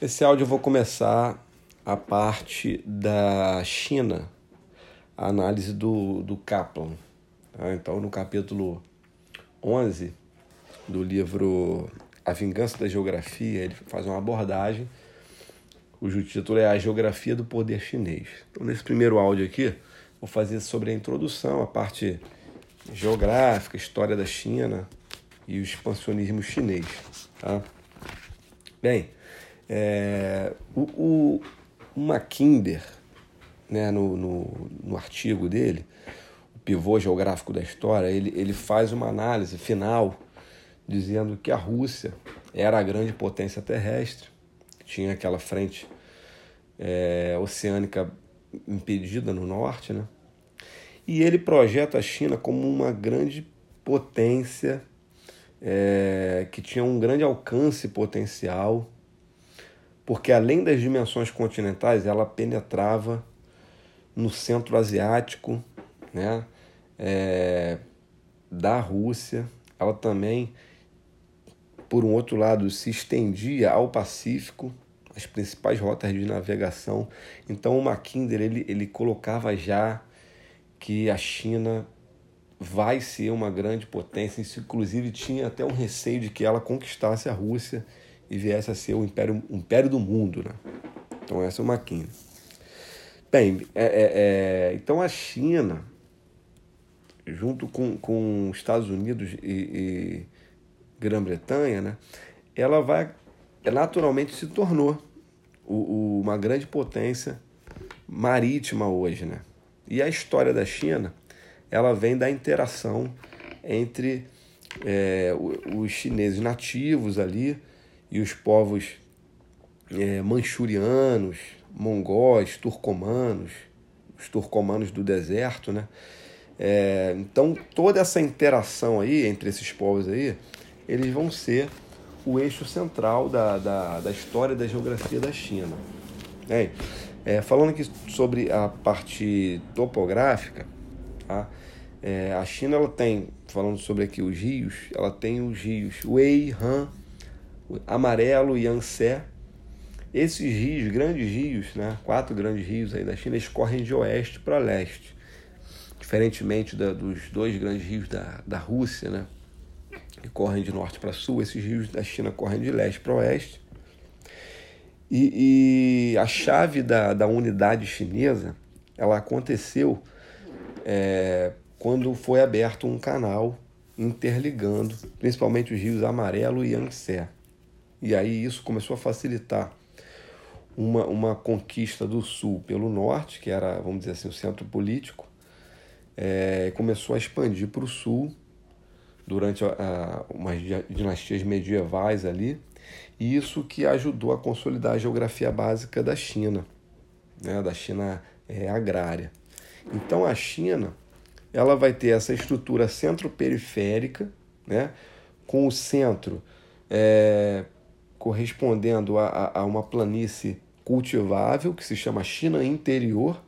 Esse áudio eu vou começar a parte da China, a análise do, do Kaplan. Tá? Então, no capítulo 11 do livro A Vingança da Geografia, ele faz uma abordagem cujo título é A Geografia do Poder Chinês. Então, nesse primeiro áudio aqui, vou fazer sobre a introdução, a parte geográfica, história da China e o expansionismo chinês. Tá? Bem, é, o, o, né, no, no, no, artigo dele, o pivô geográfico da história, ele, ele faz uma análise final dizendo que a Rússia era a grande potência terrestre, tinha aquela frente é, oceânica impedida no norte, né? E ele projeta a China como uma grande potência é, que tinha um grande alcance potencial porque além das dimensões continentais, ela penetrava no centro asiático, né, é, da Rússia. Ela também, por um outro lado, se estendia ao Pacífico, as principais rotas de navegação. Então, o Mackinder ele, ele colocava já que a China vai ser uma grande potência, inclusive tinha até um receio de que ela conquistasse a Rússia e viesse a ser o império, o império do mundo. Né? Então, essa é uma quinta. Bem, é, é, é, então a China, junto com, com Estados Unidos e, e Grã-Bretanha, né, ela vai, naturalmente se tornou o, o, uma grande potência marítima hoje. Né? E a história da China ela vem da interação entre é, os chineses nativos ali e os povos é, manchurianos, mongóis, turcomanos, os turcomanos do deserto, né? É, então toda essa interação aí entre esses povos aí, eles vão ser o eixo central da, da, da história da geografia da China. É, é, falando aqui sobre a parte topográfica, tá? É, a China ela tem, falando sobre aqui os rios, ela tem os rios Wei, Han, Amarelo e Yangtze. Esses rios, grandes rios, né, quatro grandes rios aí da China, eles correm de oeste para leste. Diferentemente da, dos dois grandes rios da, da Rússia, né, que correm de norte para sul, esses rios da China correm de leste para oeste. E, e, a chave da, da unidade chinesa ela aconteceu é, quando foi aberto um canal interligando principalmente os rios Amarelo e Yangtze. E aí isso começou a facilitar uma, uma conquista do Sul pelo Norte, que era, vamos dizer assim, o centro político, é, começou a expandir para o Sul durante a, a, umas dinastias medievais ali, e isso que ajudou a consolidar a geografia básica da China, né, da China é, agrária. Então a China ela vai ter essa estrutura centro-periférica, né, com o centro é, correspondendo a, a uma planície cultivável, que se chama China interior,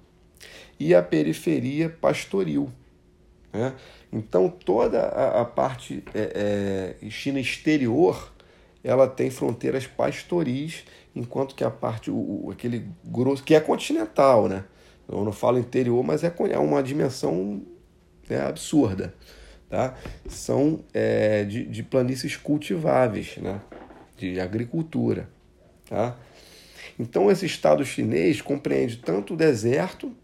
e a periferia pastoril. Né? Então, toda a, a parte é, é, China exterior ela tem fronteiras pastoris, enquanto que a parte, o, aquele grosso, que é continental, né? Eu não falo interior, mas é, é uma dimensão né, absurda. Tá? São é, de, de planícies cultiváveis, né? De agricultura. Tá? Então, esse Estado chinês compreende tanto o deserto,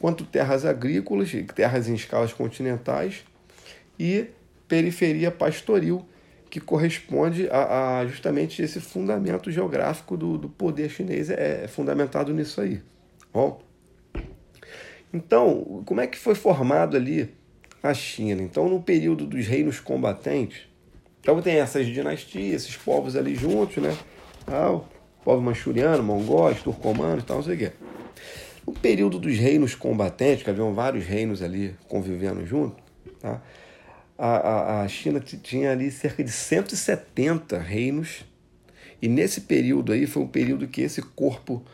quanto terras agrícolas, terras em escalas continentais e periferia pastoril, que corresponde a, a justamente esse fundamento geográfico do, do poder chinês, é, é fundamentado nisso aí. Bom, então, como é que foi formado ali a China? Então, no período dos reinos combatentes, então tem essas dinastias, esses povos ali juntos, né? Tal, povo manchuriano, mongóis, turcomanos, tal, não sei o quê. No período dos reinos combatentes, que haviam vários reinos ali convivendo junto, tá? a, a, a China tinha ali cerca de 170 reinos, e nesse período aí foi o período que esse corpo,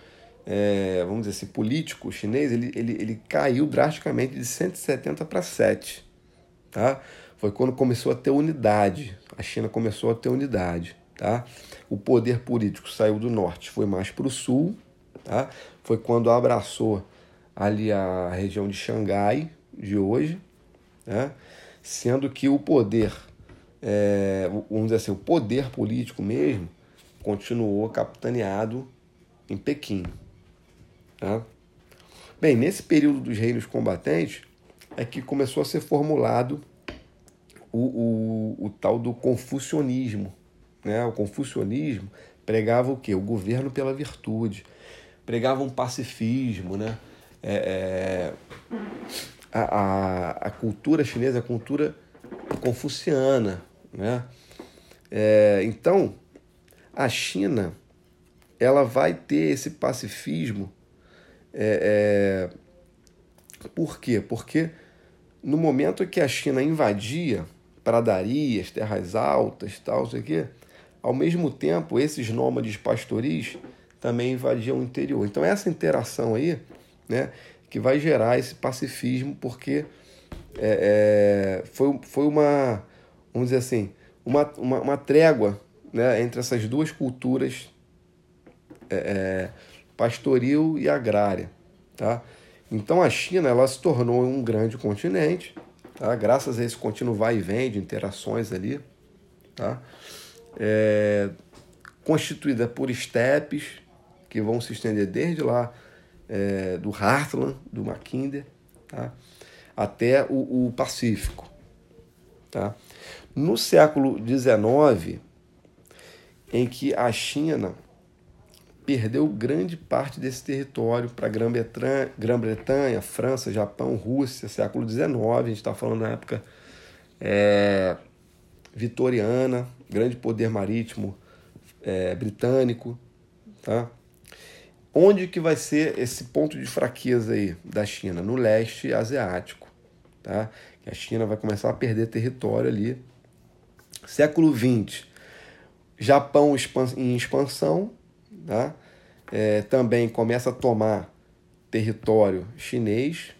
é, vamos dizer assim, político chinês, ele, ele, ele caiu drasticamente de 170 para 7, tá? Foi quando começou a ter unidade, a China começou a ter unidade. Tá? O poder político saiu do norte, foi mais para o sul. Tá? Foi quando abraçou ali a região de Xangai de hoje, né? sendo que o poder, é, vamos dizer assim, o poder político mesmo, continuou capitaneado em Pequim. Tá? Bem, nesse período dos reinos combatentes é que começou a ser formulado o, o, o tal do confucionismo. Né? O confucionismo pregava o quê? O governo pela virtude, pregava um pacifismo, né? É, é, a, a, a, cultura chinesa, a cultura confuciana, né? É, então, a China, ela vai ter esse pacifismo, é, é, por quê? Porque no momento que a China invadia pradarias, terras altas, tal, sei quê, ao mesmo tempo esses nômades pastoris também invadiam o interior. Então essa interação aí, né, que vai gerar esse pacifismo, porque é, é, foi, foi uma, vamos dizer assim, uma, uma, uma trégua né, entre essas duas culturas é, é, pastoril e agrária. Tá? Então a China ela se tornou um grande continente, tá? graças a esse contínuo vai e vem de interações ali, tá? É, constituída por estepes, que vão se estender desde lá é, do Heartland, do Mackinder, tá? até o, o Pacífico. Tá? No século XIX, em que a China perdeu grande parte desse território para Grã-Bretanha, Grã França, Japão, Rússia, século XIX, a gente está falando na época é, vitoriana, grande poder marítimo é, britânico, tá? Onde que vai ser esse ponto de fraqueza aí da China? No leste asiático. Tá? A China vai começar a perder território ali. Século XX, Japão em expansão, tá? É, também começa a tomar território chinês,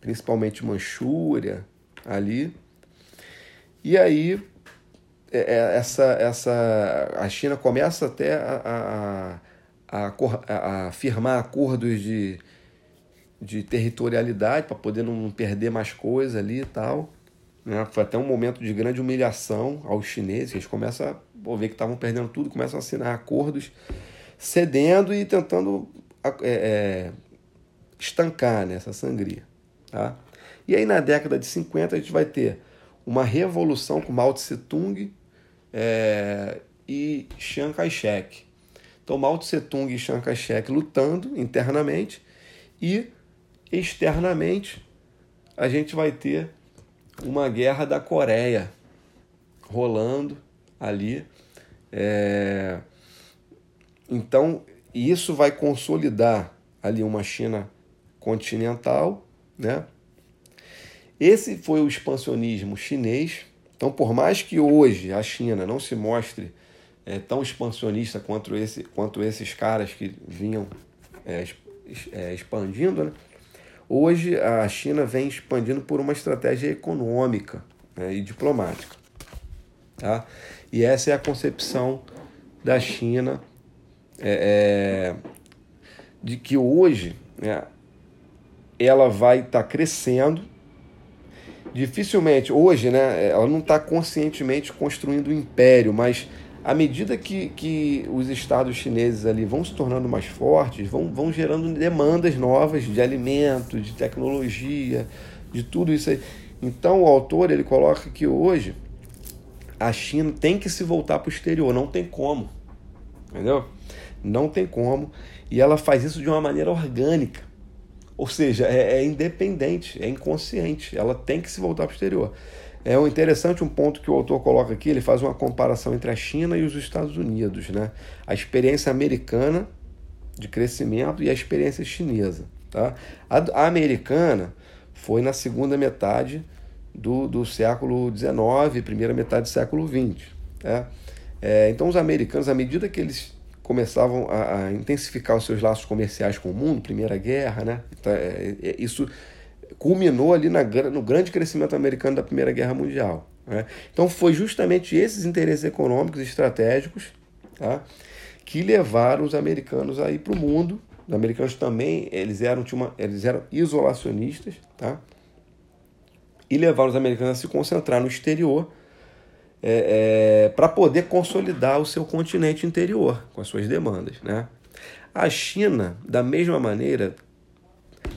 principalmente Manchúria ali. E aí é, é, essa, essa, a China começa até a, a a, a firmar acordos de, de territorialidade para poder não perder mais coisa ali e tal. Né? Foi até um momento de grande humilhação aos chineses, eles começam a ver que estavam perdendo tudo, começam a assinar acordos cedendo e tentando é, é, estancar nessa né, sangria. Tá? E aí na década de 50 a gente vai ter uma revolução com Mao Tse Tung é, e Chiang Kai-shek. Então, Mao Tse Tung e Chiang Kai-shek lutando internamente e externamente a gente vai ter uma guerra da Coreia rolando ali. É... Então, isso vai consolidar ali uma China continental, né? Esse foi o expansionismo chinês. Então, por mais que hoje a China não se mostre é, tão expansionista quanto, esse, quanto esses caras que vinham é, é, expandindo, né? hoje a China vem expandindo por uma estratégia econômica né, e diplomática. Tá? E essa é a concepção da China é, é de que hoje né, ela vai estar tá crescendo. Dificilmente, hoje, né, ela não está conscientemente construindo um império, mas à medida que, que os estados chineses ali vão se tornando mais fortes, vão, vão gerando demandas novas de alimento, de tecnologia, de tudo isso aí. Então o autor ele coloca que hoje a China tem que se voltar para o exterior, não tem como, entendeu? Não tem como. E ela faz isso de uma maneira orgânica. Ou seja, é, é independente, é inconsciente. Ela tem que se voltar para o exterior. É interessante um ponto que o autor coloca aqui, ele faz uma comparação entre a China e os Estados Unidos, né? A experiência americana de crescimento e a experiência chinesa, tá? A, a americana foi na segunda metade do, do século XIX, primeira metade do século XX, tá? É, então os americanos, à medida que eles começavam a, a, intensificar os seus laços comerciais com o mundo, Primeira Guerra, né? Então, é, é, isso culminou ali na, no grande crescimento americano da Primeira Guerra Mundial. Né? Então foi justamente esses interesses econômicos e estratégicos tá? que levaram os americanos aí para o mundo. Os americanos também eles eram, uma, eles eram isolacionistas, tá? e levaram os americanos a se concentrar no exterior é, é, para poder consolidar o seu continente interior com as suas demandas. Né? A China, da mesma maneira,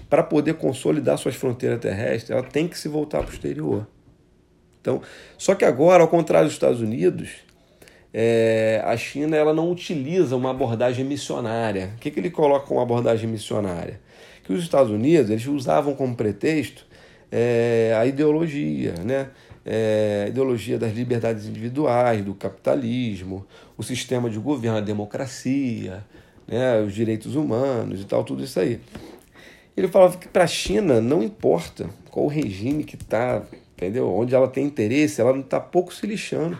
para poder consolidar suas fronteiras terrestres, ela tem que se voltar para o exterior. Então, só que agora, ao contrário dos Estados Unidos, é, a China ela não utiliza uma abordagem missionária. O que, que ele coloca como abordagem missionária? Que os Estados Unidos eles usavam como pretexto é, a ideologia, né? É, ideologia das liberdades individuais, do capitalismo, o sistema de governo, a democracia, né? os direitos humanos e tal, tudo isso aí. Ele falava que para a China não importa qual o regime que está, entendeu? Onde ela tem interesse, ela não está pouco se lixando.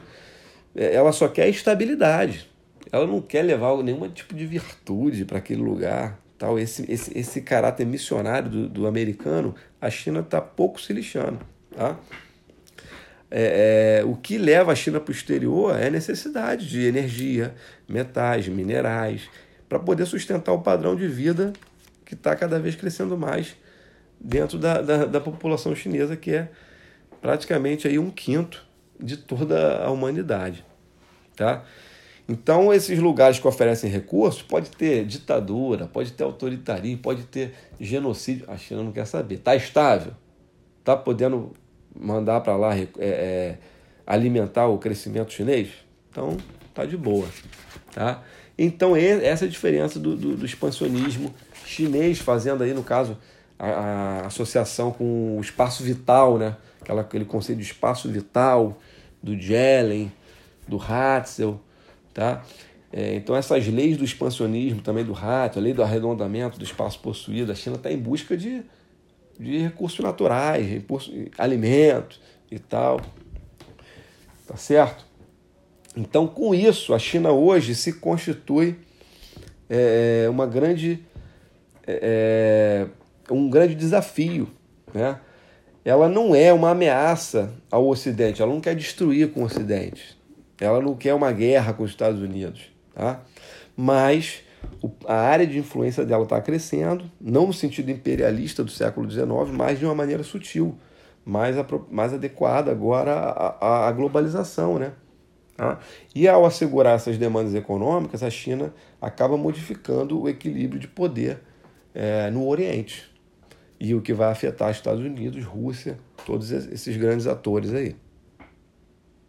É, ela só quer estabilidade. Ela não quer levar nenhum tipo de virtude para aquele lugar. Tal. Esse, esse, esse caráter missionário do, do americano, a China está pouco se lixando. Tá? É, é, o que leva a China para o exterior é a necessidade de energia, metais, minerais, para poder sustentar o padrão de vida que está cada vez crescendo mais dentro da, da, da, população chinesa, que é praticamente aí um quinto de toda a humanidade. Tá? Então, esses lugares que oferecem recursos, pode ter ditadura, pode ter autoritarismo, pode ter genocídio. A China não quer saber. Está estável? Está podendo mandar para lá é, é, alimentar o crescimento chinês? Então, tá de boa. Tá? Então, essa é a diferença do, do, do expansionismo chinês fazendo aí, no caso, a, a, associação com o espaço vital, né? Aquela, aquele conceito de espaço vital do Jelen, do Hatzel, tá? É, então essas leis do expansionismo, também do Hatzel, a lei do arredondamento do espaço possuído, a China está em busca de, de recursos naturais, recursos, alimentos e tal, tá certo? Então com isso a China hoje se constitui é, uma grande é, é, um grande desafio. Né? Ela não é uma ameaça ao Ocidente, ela não quer destruir com o Ocidente, ela não quer uma guerra com os Estados Unidos. Tá? Mas a área de influência dela está crescendo, não no sentido imperialista do século XIX, mas de uma maneira sutil, mais, mais adequada agora à, à globalização. Né? Tá? E ao assegurar essas demandas econômicas, a China acaba modificando o equilíbrio de poder é, no Oriente. E o que vai afetar Estados Unidos, Rússia, todos esses grandes atores aí.